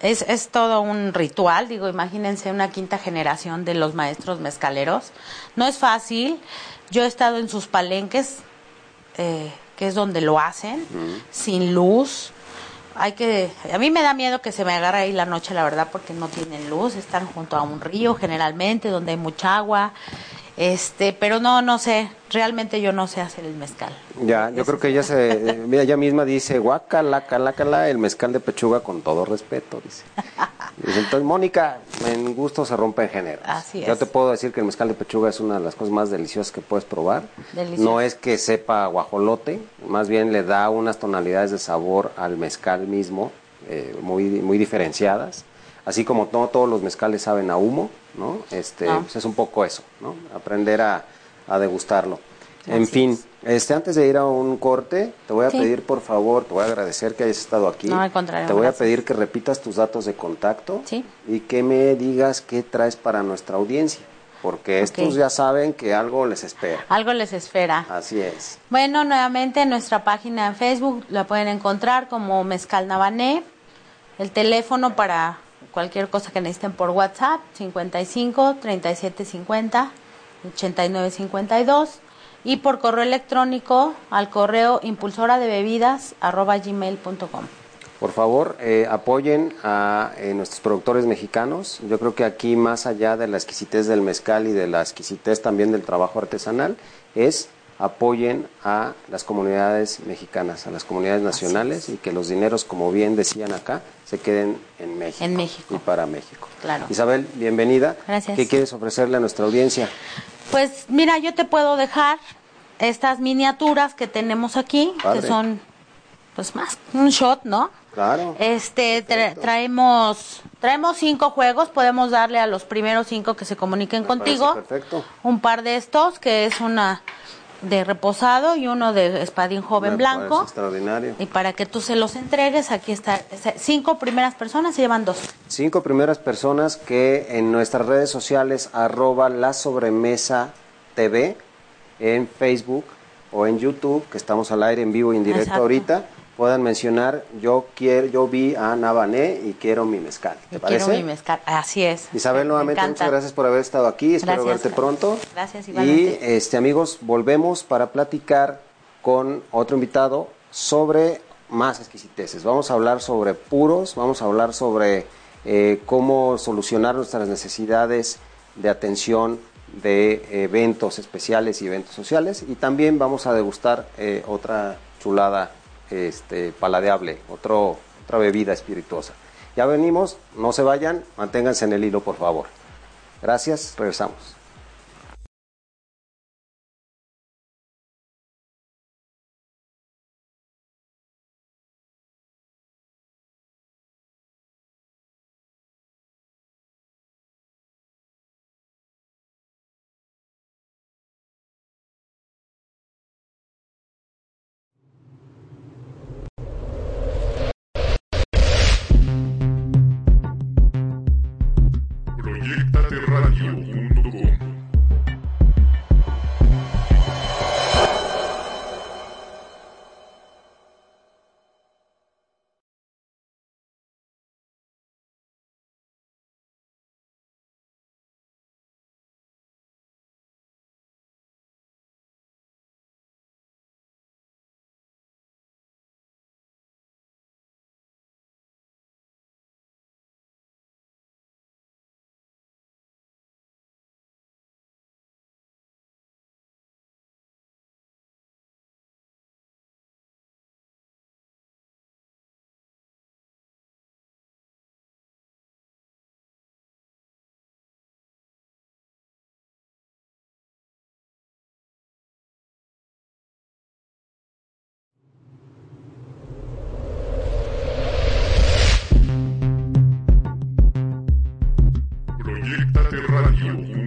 Es, es todo un ritual, digo, imagínense una quinta generación de los maestros mezcaleros. No es fácil, yo he estado en sus palenques, eh, que es donde lo hacen, sin luz. Hay que, a mí me da miedo que se me agarre ahí la noche, la verdad, porque no tienen luz, están junto a un río generalmente, donde hay mucha agua. Este, pero no, no sé, realmente yo no sé hacer el mezcal. Ya, yo creo que ella se, eh, <laughs> mira, ella misma dice, guacala, cala, cala, el mezcal de pechuga con todo respeto, dice. Dice, entonces, Mónica, en gusto se rompe en género. Así Yo es. te puedo decir que el mezcal de pechuga es una de las cosas más deliciosas que puedes probar. Delicioso. No es que sepa guajolote, más bien le da unas tonalidades de sabor al mezcal mismo, eh, muy, muy diferenciadas. Así como no todos los mezcales saben a humo, ¿no? Este, No. pues es un poco eso, ¿no? Aprender a, a degustarlo. En fin, es. este, antes de ir a un corte, te voy a Sí. pedir por favor, te voy a agradecer que hayas estado aquí. No, al contrario, Te voy gracias. a pedir que repitas tus datos de contacto Sí. y que me digas qué traes para nuestra audiencia, porque estos ya saben que algo les espera. Algo les espera. Así es. Bueno, nuevamente nuestra página en Facebook la pueden encontrar como Mezcal Navané. El teléfono para cualquier cosa que necesiten por WhatsApp, 55 37 50 89 52. Y por correo electrónico al correo impulsora de bebidas gmail.com. Por favor, eh, apoyen a eh, nuestros productores mexicanos. Yo creo que aquí, más allá de la exquisitez del mezcal y de la exquisitez también del trabajo artesanal, es apoyen a las comunidades mexicanas, a las comunidades nacionales y que los dineros, como bien decían acá, se queden en México. En México. Y para México. Claro. Isabel, bienvenida. Gracias. ¿Qué quieres ofrecerle a nuestra audiencia? Pues mira, yo te puedo dejar estas miniaturas que tenemos aquí, Padre. que son pues más un shot, ¿no? Claro. Este tra- traemos traemos cinco juegos, podemos darle a los primeros cinco que se comuniquen Me contigo perfecto. un par de estos, que es una de reposado y uno de espadín joven Me blanco. Extraordinario. Y para que tú se los entregues, aquí está. Cinco primeras personas se llevan dos. Cinco primeras personas que en nuestras redes sociales arroba la sobremesa TV en Facebook o en YouTube, que estamos al aire en vivo y en directo Exacto. ahorita, puedan mencionar yo quiero, yo vi a Nabané y quiero mi mezcal. ¿Te parece? quiero mi mezcal. Así es. Isabel, Me nuevamente muchas gracias por haber estado aquí. Espero Gracias. verte pronto. Gracias, Y igualmente. este amigos, volvemos para platicar con otro invitado sobre más exquisiteces. Vamos a hablar sobre puros, vamos a hablar sobre eh, cómo solucionar nuestras necesidades de atención de eventos especiales y eventos sociales y también vamos a degustar eh, otra chulada este, paladeable, otra bebida espirituosa. Ya venimos, no se vayan, manténganse en el hilo, por favor. Gracias, regresamos. Radio. run.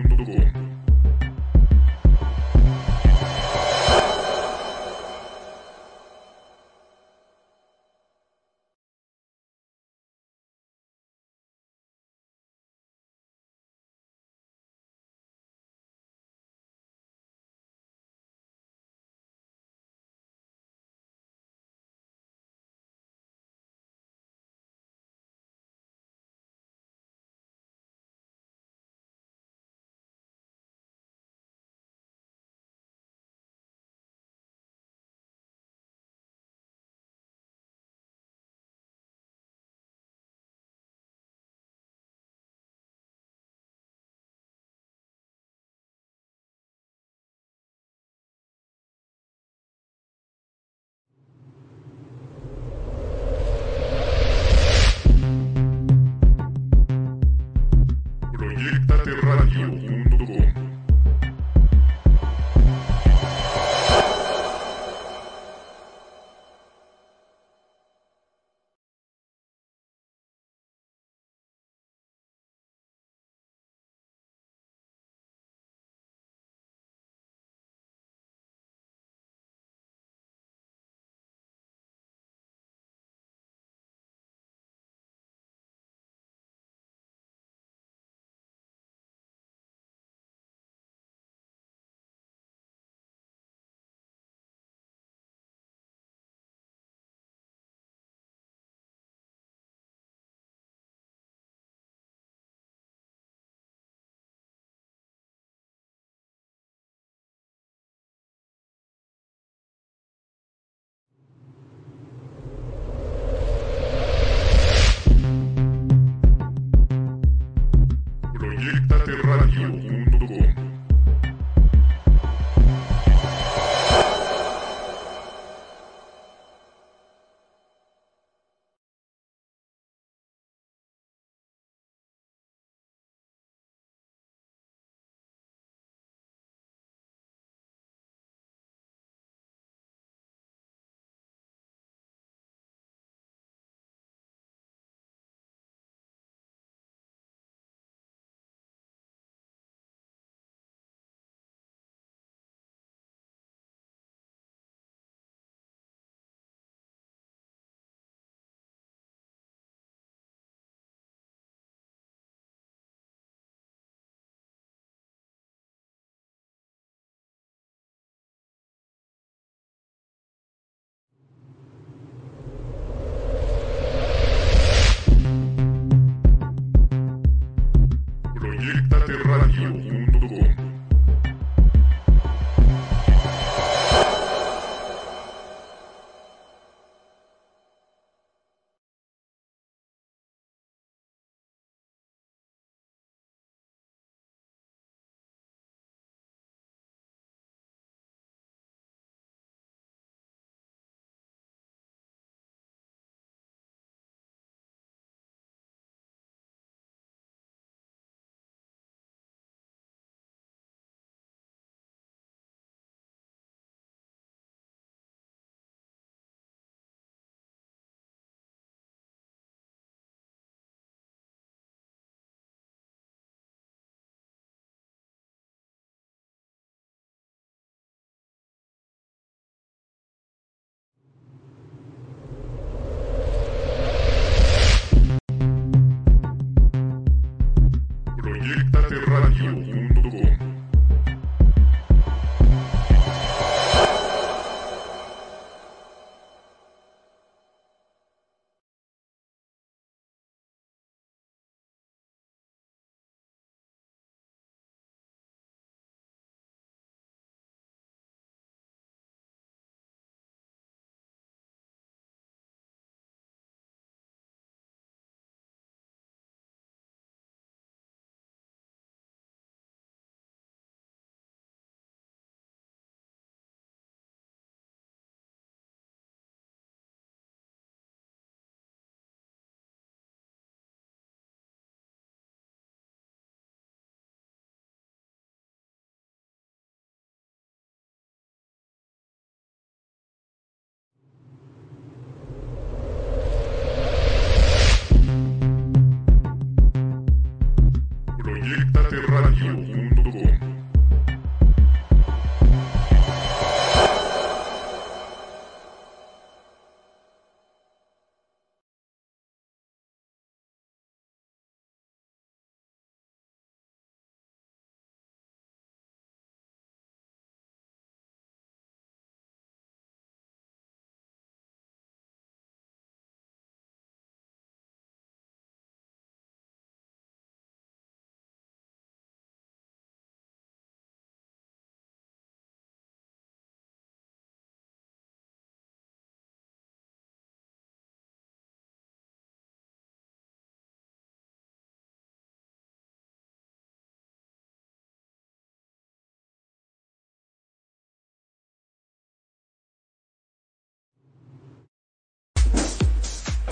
Brasil.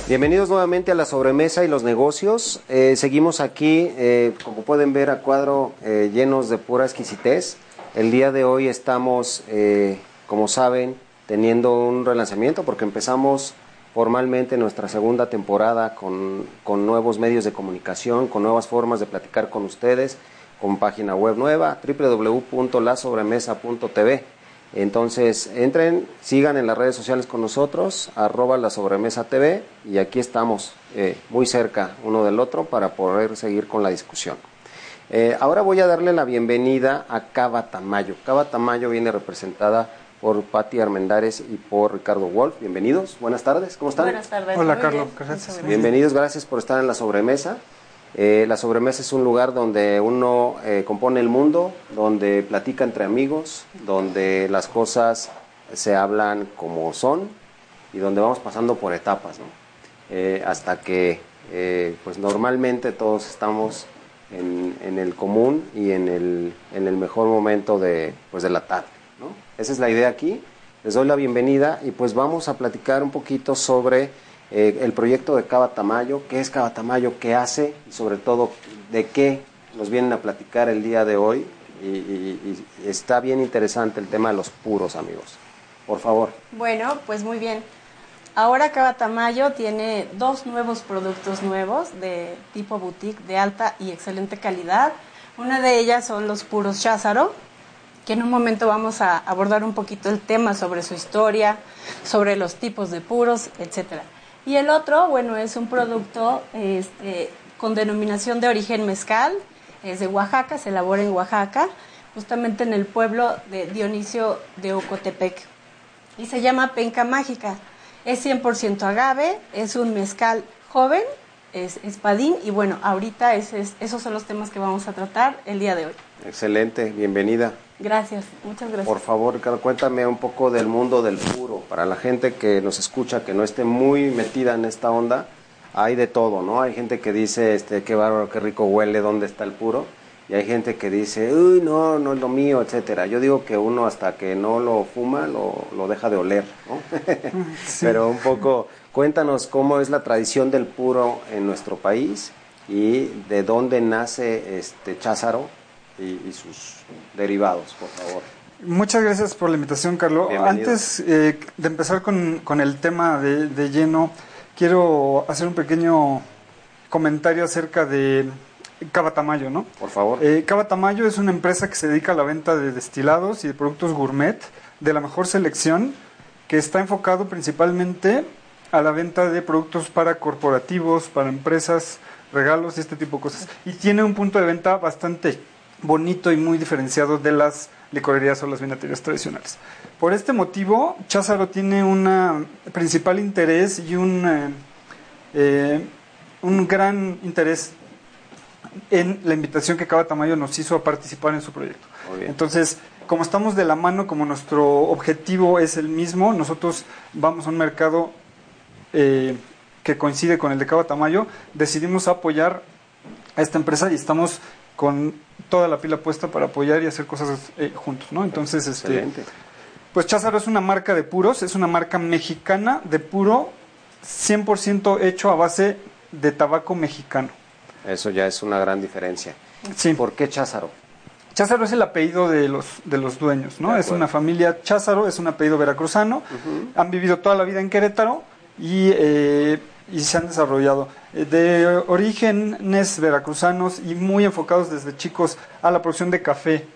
Bienvenidos nuevamente a la sobremesa y los negocios. Eh, seguimos aquí, eh, como pueden ver, a cuadro eh, llenos de pura exquisitez. El día de hoy estamos, como saben, teniendo un relanzamiento porque empezamos formalmente nuestra segunda temporada con, con nuevos medios de comunicación, con nuevas formas de platicar con ustedes, con página web nueva, www.lasobremesa.tv. Entonces, entren, sigan en las redes sociales con nosotros, arroba la sobremesa TV, y aquí estamos eh, muy cerca uno del otro para poder seguir con la discusión. Eh, ahora voy a darle la bienvenida a Cava Tamayo. Cava Tamayo viene representada por Patti Armendares y por Ricardo Wolf. Bienvenidos, buenas tardes, ¿cómo están? Buenas tardes. Hola, Carlos. Bienvenidos, gracias por estar en la sobremesa. Eh, la sobremesa es un lugar donde uno eh, compone el mundo, donde platica entre amigos, donde las cosas se hablan como son y donde vamos pasando por etapas. Eh, hasta que pues normalmente todos estamos en, el común y en el, mejor momento de, pues de la tarde. Esa es la idea aquí. Les doy la bienvenida y pues vamos a platicar un poquito sobre eh, el proyecto de Cava Tamayo, qué es Cava Tamayo, qué hace y sobre todo de qué nos vienen a platicar el día de hoy. Y, está bien interesante el tema de los puros, amigos. Por favor. Bueno, pues muy bien. Ahora Cava Tamayo tiene dos nuevos productos nuevos de tipo boutique de alta y excelente calidad. Una de ellas son los puros Cházaro, que en un momento vamos a abordar un poquito el tema sobre su historia, sobre los tipos de puros, etcétera. Y el otro, bueno, es un producto este, con denominación de origen mezcal, es de Oaxaca, se elabora en Oaxaca, justamente en el pueblo de Dionisio de Ocotepec. Y se llama penca mágica. Es 100% agave, es un mezcal joven, es espadín y bueno, ahorita esos son los temas que vamos a tratar el día de hoy. Excelente, bienvenida. Gracias, muchas gracias. Por favor, Ricardo, cuéntame un poco del mundo del puro. Para la gente que nos escucha, que no esté muy metida en esta onda, hay de todo, ¿no? Hay gente que dice, este, qué bárbaro, qué rico huele, ¿dónde está el puro? Y hay gente que dice, uy, no, no es lo mío, etcétera. Yo digo que uno hasta que no lo fuma, lo, lo deja de oler, ¿no? <laughs> Pero un poco, cuéntanos cómo es la tradición del puro en nuestro país y de dónde nace este Cházaro y, sus derivados, por favor. Muchas gracias por la invitación, Carlos. Antes eh, de empezar con, con el tema de, de, lleno, quiero hacer un pequeño comentario acerca de Cava Tamayo, ¿no? Por favor. Eh, Cava Tamayo es una empresa que se dedica a la venta de destilados y de productos gourmet de la mejor selección, que está enfocado principalmente a la venta de productos para corporativos, para empresas, regalos y este tipo de cosas. Y tiene un punto de venta bastante bonito y muy diferenciado de las licorerías o las vinaterías tradicionales. Por este motivo, Cházaro tiene un principal interés y un, eh, eh, un gran interés en la invitación que Cava Tamayo nos hizo a participar en su proyecto. Entonces, como estamos de la mano, como nuestro objetivo es el mismo, nosotros vamos a un mercado eh, que coincide con el de Cava Tamayo, decidimos apoyar a esta empresa y estamos con toda la pila puesta para apoyar y hacer cosas eh, juntos, ¿no? Entonces, este, pues Cházaro es una marca de puros, es una marca mexicana de puro 100% hecho a base de tabaco mexicano. Eso ya es una gran diferencia. Sí. ¿Por qué Cházaro? Cházaro es el apellido de los, de los dueños, ¿no? Es una familia Cházaro, es un apellido veracruzano. Han vivido toda la vida en Querétaro y eh, y se han desarrollado eh, de orígenes veracruzanos y muy enfocados desde chicos a la producción de café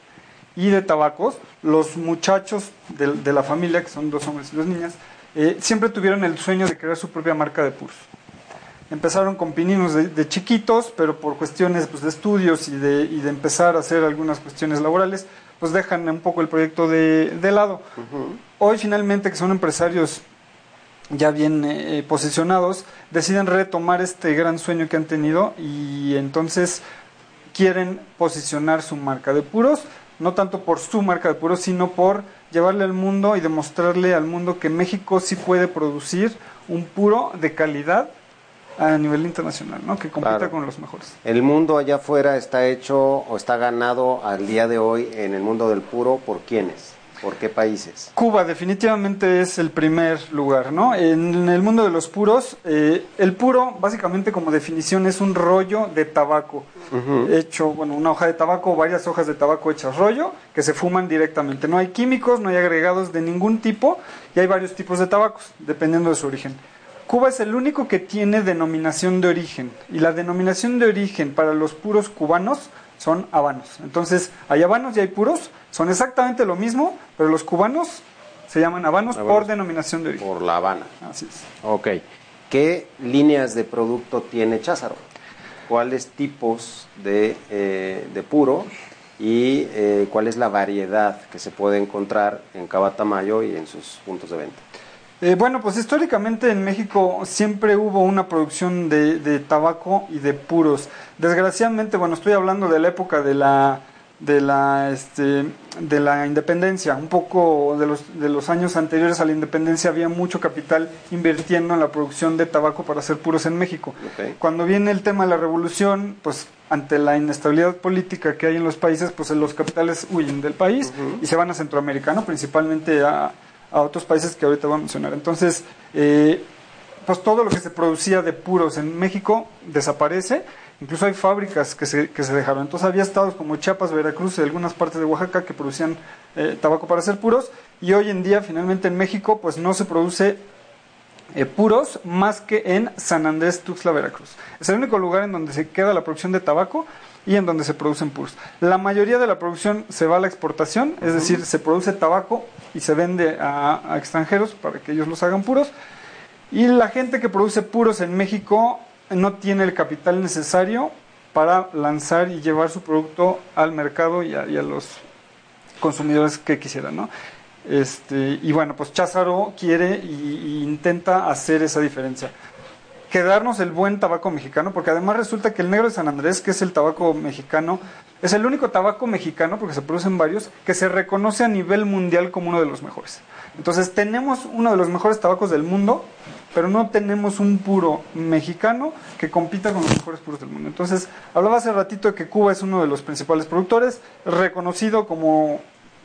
y de tabacos. Los muchachos de, la familia, que son dos hombres y dos niñas, eh, siempre tuvieron el sueño de crear su propia marca de puros. Empezaron con pininos de, chiquitos, pero por cuestiones pues, de estudios y de, y de, empezar a hacer algunas cuestiones laborales, pues dejan un poco el proyecto de, lado. Hoy finalmente que son empresarios ya bien eh, posicionados, deciden retomar este gran sueño que han tenido y entonces quieren posicionar su marca de puros, no tanto por su marca de puros, sino por llevarle al mundo y demostrarle al mundo que México sí puede producir un puro de calidad a nivel internacional, ¿no? que compita con los mejores. El mundo allá afuera está hecho o está ganado al día de hoy en el mundo del puro por quiénes? ¿Por qué países? Cuba definitivamente es el primer lugar, ¿no? En el mundo de los puros, eh, el puro básicamente como definición es un rollo de tabaco hecho, bueno, una hoja de tabaco o varias hojas de tabaco hechas rollo que se fuman directamente. No hay químicos, no hay agregados de ningún tipo y hay varios tipos de tabacos dependiendo de su origen. Cuba es el único que tiene denominación de origen y la denominación de origen para los puros cubanos son habanos. Entonces, hay habanos y hay puros, son exactamente lo mismo, pero los cubanos se llaman habanos, por denominación de origen. Por La Habana. Así es. Ok. ¿Qué líneas de producto tiene Cházaro? ¿Cuáles tipos de, eh, de puro y eh, cuál es la variedad que se puede encontrar en Cava Tamayo y en sus puntos de venta? Eh, bueno, pues históricamente en México siempre hubo una producción de, de, tabaco y de puros. Desgraciadamente, bueno, estoy hablando de la época de la de la este, de la independencia, un poco de los de los años anteriores a la independencia había mucho capital invirtiendo en la producción de tabaco para hacer puros en México. Okay. Cuando viene el tema de la revolución, pues ante la inestabilidad política que hay en los países, pues los capitales huyen del país uh -huh. y se van a Centroamérica, ¿no? principalmente a a otros países que ahorita voy a mencionar. Entonces, eh, pues todo lo que se producía de puros en México desaparece. Incluso hay fábricas que se, que se dejaron. Entonces había estados como Chiapas, Veracruz y algunas partes de Oaxaca que producían eh, tabaco para hacer puros. Y hoy en día, finalmente en México, pues no se produce eh, puros más que en San Andrés, Tuxtla, Veracruz. Es el único lugar en donde se queda la producción de tabaco y en donde se producen puros. La mayoría de la producción se va a la exportación, es decir, se produce tabaco y se vende a, extranjeros para que ellos los hagan puros. Y la gente que produce puros en México no tiene el capital necesario para lanzar y llevar su producto al mercado y a, los consumidores que quisieran, ¿no? Este, y bueno, pues Cházaro quiere y intenta hacer esa diferencia quedarnos el buen tabaco mexicano, porque además resulta que el negro de San Andrés, que es el tabaco mexicano, es el único tabaco mexicano, porque se producen varios, que se reconoce a nivel mundial como uno de los mejores. Entonces tenemos uno de los mejores tabacos del mundo, pero no tenemos un puro mexicano que compita con los mejores puros del mundo. Entonces, hablaba hace ratito de que Cuba es uno de los principales productores, reconocido como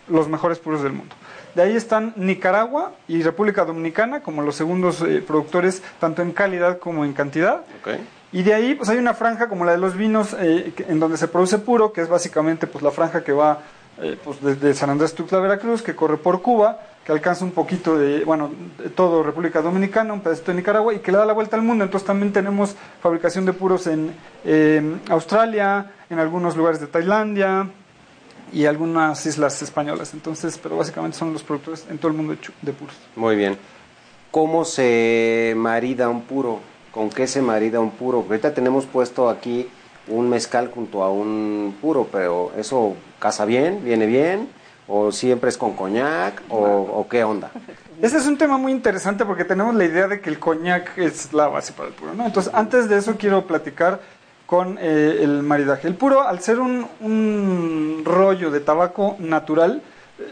los mejores puros del mundo. De ahí están Nicaragua y República Dominicana como los segundos eh, productores, tanto en calidad como en cantidad. Okay. Y de ahí pues hay una franja como la de los vinos eh, en donde se produce puro, que es básicamente pues la franja que va eh, pues desde San Andrés Tuxtla Veracruz, que corre por Cuba, que alcanza un poquito de, bueno, de todo República Dominicana, un pedacito de Nicaragua y que le da la vuelta al mundo. Entonces también tenemos fabricación de puros en Australia, en algunos lugares de Tailandia, y algunas islas españolas. Entonces, pero básicamente son los productores en todo el mundo de puros. Muy bien. ¿Cómo se marida un puro? ¿Con qué se marida un puro? Ahorita tenemos puesto aquí un mezcal junto a un puro, pero ¿eso casa bien? ¿Viene bien? ¿O siempre es con coñac? ¿O, o qué onda? <laughs> Ese es un tema muy interesante porque tenemos la idea de que el coñac es la base para el puro. ¿no? Entonces, antes de eso quiero platicar con eh, el maridaje. El puro, al ser un, un rollo de tabaco natural,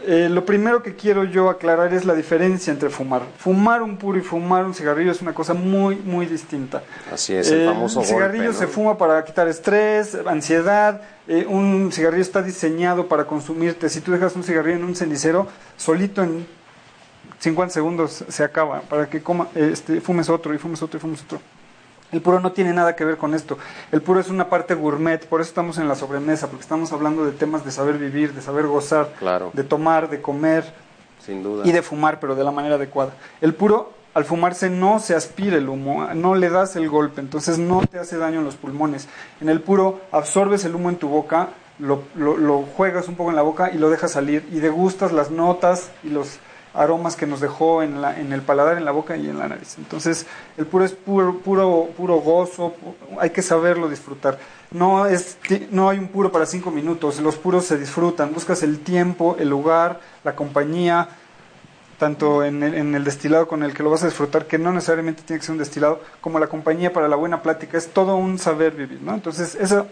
eh, lo primero que quiero yo aclarar es la diferencia entre fumar. Fumar un puro y fumar un cigarrillo es una cosa muy, muy distinta. Así es, el famoso El cigarrillo golpe, ¿no? se fuma para quitar estrés, ansiedad. Eh, un cigarrillo está diseñado para consumirte. Si tú dejas un cigarrillo en un cenicero, solito en 50 segundos se acaba para que coma, este, fumes otro y fumes otro y fumes otro. El puro no tiene nada que ver con esto. El puro es una parte gourmet, por eso estamos en la sobremesa, porque estamos hablando de temas de saber vivir, de saber gozar, Claro. de tomar, de comer Sin duda. y de fumar, pero de la manera adecuada. El puro, al fumarse, no se aspira el humo, no le das el golpe, entonces no te hace daño en los pulmones. En el puro, absorbes el humo en tu boca, lo, lo, lo juegas un poco en la boca y lo dejas salir y degustas las notas y los aromas que nos dejó en, la, en el paladar, en la boca y en la nariz. Entonces, el puro es puro, puro, puro gozo, hay que saberlo disfrutar. No, es, no hay un puro para cinco minutos, los puros se disfrutan, buscas el tiempo, el lugar, la compañía, tanto en el, en el destilado con el que lo vas a disfrutar, que no necesariamente tiene que ser un destilado, como la compañía para la buena plática, es todo un saber vivir, ¿no? Entonces, eso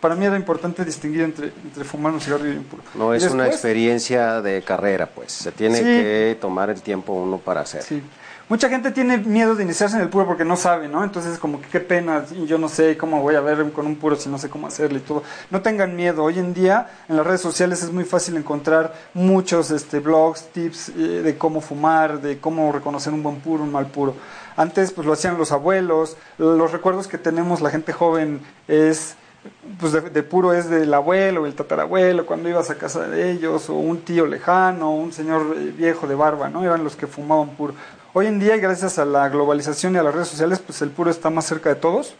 para mí era importante distinguir entre, entre fumar un cigarro y un puro. No es una experiencia de carrera, pues. Se tiene Sí. que tomar el tiempo uno para hacer. Sí. Mucha gente tiene miedo de iniciarse en el puro porque no sabe, ¿no? Entonces, como que qué pena, yo no sé cómo voy a ver con un puro si no sé cómo hacerle y todo. No tengan miedo. Hoy en día, en las redes sociales es muy fácil encontrar muchos este, blogs, tips eh, de cómo fumar, de cómo reconocer un buen puro, un mal puro. Antes, pues lo hacían los abuelos. Los recuerdos que tenemos la gente joven es pues de, puro es del abuelo, el tatarabuelo, cuando ibas a casa de ellos, o un tío lejano, un señor eh, viejo de barba, ¿no? Eran los que fumaban puro. Hoy en día, gracias a la globalización y a las redes sociales, pues el puro está más cerca de todos.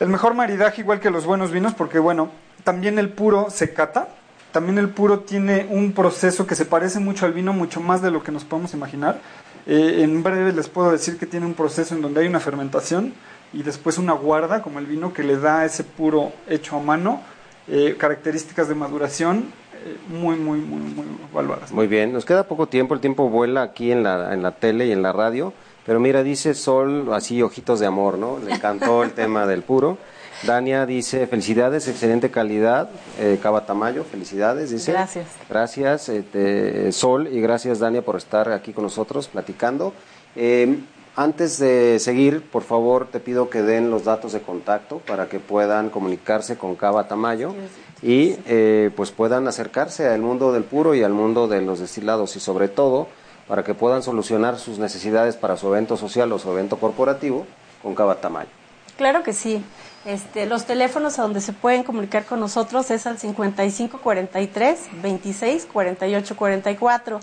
El mejor maridaje, igual que los buenos vinos, porque bueno, también el puro se cata, también el puro tiene un proceso que se parece mucho al vino, mucho más de lo que nos podemos imaginar. Eh, en breve les puedo decir que tiene un proceso en donde hay una fermentación y después una guarda, como el vino, que le da ese puro hecho a mano eh, características de maduración eh, muy, muy, muy, muy evaluadas. Muy bien, nos queda poco tiempo, el tiempo vuela aquí en la, en la tele y en la radio, pero mira, dice Sol, así ojitos de amor, ¿no? Le encantó el <laughs> tema del puro. Dania dice, felicidades, excelente calidad, eh, Cava Tamayo, felicidades, dice. Gracias. Gracias, este, Sol, y gracias, Dania, por estar aquí con nosotros platicando. Eh, antes de seguir, por favor, te pido que den los datos de contacto para que puedan comunicarse con Cava Tamayo y eh, pues puedan acercarse al mundo del puro y al mundo de los destilados y sobre todo para que puedan solucionar sus necesidades para su evento social o su evento corporativo con Cava Tamayo. Claro que sí. Este, los teléfonos a donde se pueden comunicar con nosotros es al 55 43 26 48 44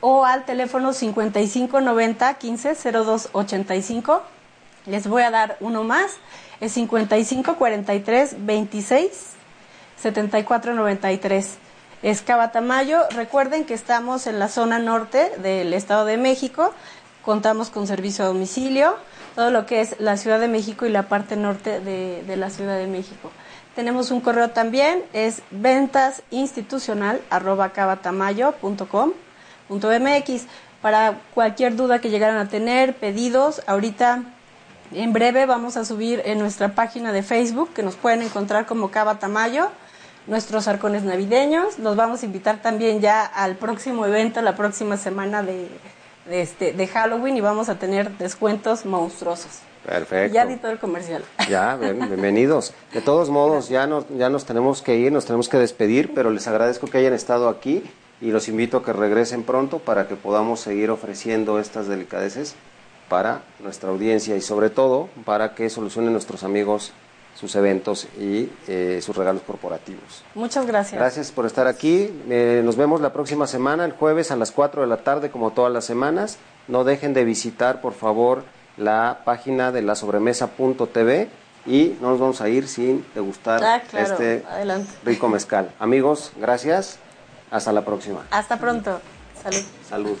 o al teléfono 55 90 15 02 85. Les voy a dar uno más. Es 55 43 26 74 93. Es Cabatamayo. Recuerden que estamos en la zona norte del Estado de México. Contamos con servicio a domicilio, todo lo que es la Ciudad de México y la parte norte de, de la Ciudad de México. Tenemos un correo también, es ventasinstitucional cabatamayo.com.mx. Para cualquier duda que llegaran a tener, pedidos, ahorita en breve vamos a subir en nuestra página de Facebook, que nos pueden encontrar como Cava Tamayo, nuestros arcones navideños. Los vamos a invitar también ya al próximo evento, la próxima semana de, de este, de Halloween, y vamos a tener descuentos monstruosos. Perfecto. Ya di todo el comercial. Ya, bien- bienvenidos. De todos modos, ya nos, ya nos tenemos que ir, nos tenemos que despedir, pero les agradezco que hayan estado aquí y los invito a que regresen pronto para que podamos seguir ofreciendo estas delicadeces para nuestra audiencia y sobre todo para que solucionen nuestros amigos sus eventos y eh, sus regalos corporativos. Muchas gracias. Gracias por estar aquí. Eh, nos vemos la próxima semana, el jueves a las 4 de la tarde, como todas las semanas. No dejen de visitar, por favor, la página de la sobremesa.tv y no nos vamos a ir sin degustar Ah, claro. este Adelante. rico mezcal. Amigos, gracias. Hasta la próxima. Hasta pronto. Salud. Salud.